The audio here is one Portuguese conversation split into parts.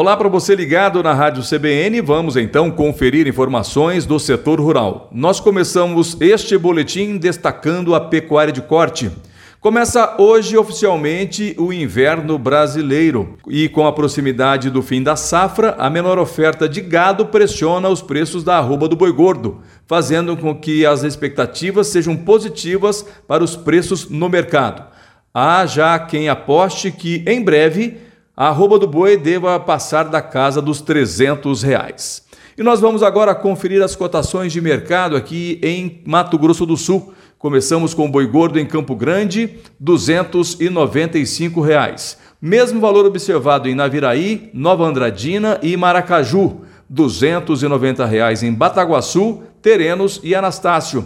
Olá para você ligado na Rádio CBN. Vamos então conferir informações do setor rural. Nós começamos este boletim destacando a pecuária de corte. Começa hoje oficialmente o inverno brasileiro e com a proximidade do fim da safra, a menor oferta de gado pressiona os preços da arroba do boi gordo, fazendo com que as expectativas sejam positivas para os preços no mercado. Há já quem aposte que em breve a arroba do boi deva passar da casa dos 300 reais. E nós vamos agora conferir as cotações de mercado aqui em Mato Grosso do Sul. Começamos com o boi gordo em Campo Grande, 295 reais. Mesmo valor observado em Naviraí, Nova Andradina e Maracaju, 290 reais em Bataguaçu, Terenos e Anastácio.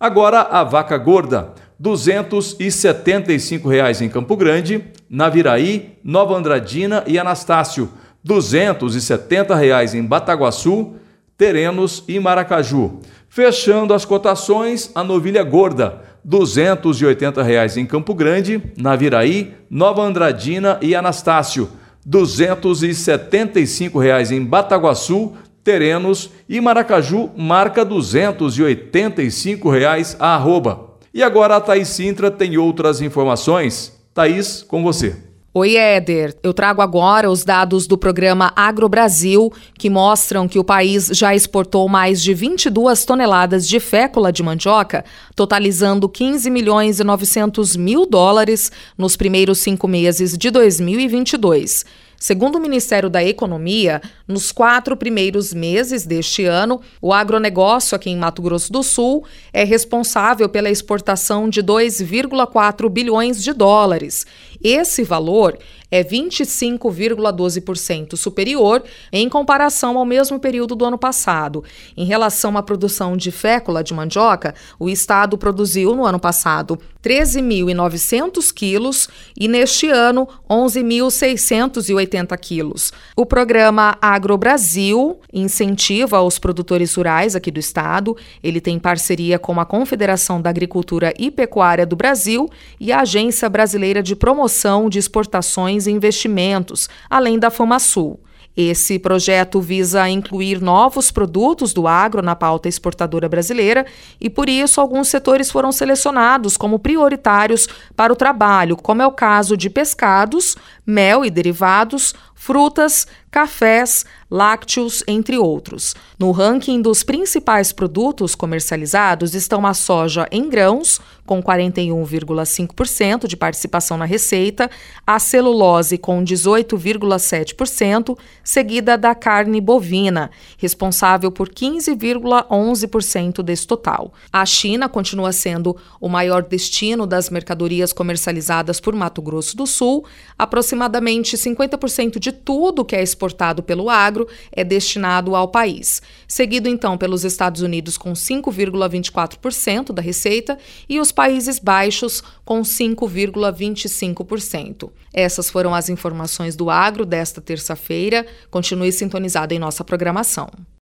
Agora a vaca gorda, 275 reais em Campo Grande, Naviraí, Nova Andradina e Anastácio, 270 reais em Bataguaçu, Terenos e Maracaju. Fechando as cotações, a novilha gorda, 280 reais em Campo Grande, Naviraí, Nova Andradina e Anastácio, 275 reais em Bataguaçu, Terenos e Maracaju, marca 285 reais a arroba. E agora a Thaís Sintra tem outras informações. Thaís, com você. Oi, Éder. Eu trago agora os dados do programa Agro Brasil, que mostram que o país já exportou mais de 22 toneladas de fécula de mandioca, totalizando 15 milhões e 900 mil dólares nos primeiros cinco meses de 2022. Segundo o Ministério da Economia, nos quatro primeiros meses deste ano, o agronegócio aqui em Mato Grosso do Sul é responsável pela exportação de 2,4 bilhões de dólares. Esse valor é 25,12% superior em comparação ao mesmo período do ano passado. Em relação à produção de fécula de mandioca, o estado produziu no ano passado 13.900 quilos e neste ano 11.680 quilos. O programa Agro Brasil incentiva os produtores rurais aqui do estado. Ele tem parceria com a Confederação da Agricultura e Pecuária do Brasil e a Agência Brasileira de Promoção de Exportações e Investimentos, além da FamaSul. Esse projeto visa incluir novos produtos do agro na pauta exportadora brasileira e, por isso, alguns setores foram selecionados como prioritários para o trabalho, como é o caso de pescados, mel e derivados, frutas, cafés, lácteos, entre outros. No ranking dos principais produtos comercializados estão a soja em grãos, com 41,5% de participação na receita, a celulose com 18,7%, seguida da carne bovina, responsável por 15,11% desse total. A China continua sendo o maior destino das mercadorias comercializadas por Mato Grosso do Sul, aproximadamente 50% de tudo que é exportado pelo agro é destinado ao país, seguido então pelos Estados Unidos com 5,24% da receita e os Países Baixos com 5,25%. Essas foram as informações do agro desta terça-feira. Continue sintonizado em nossa programação.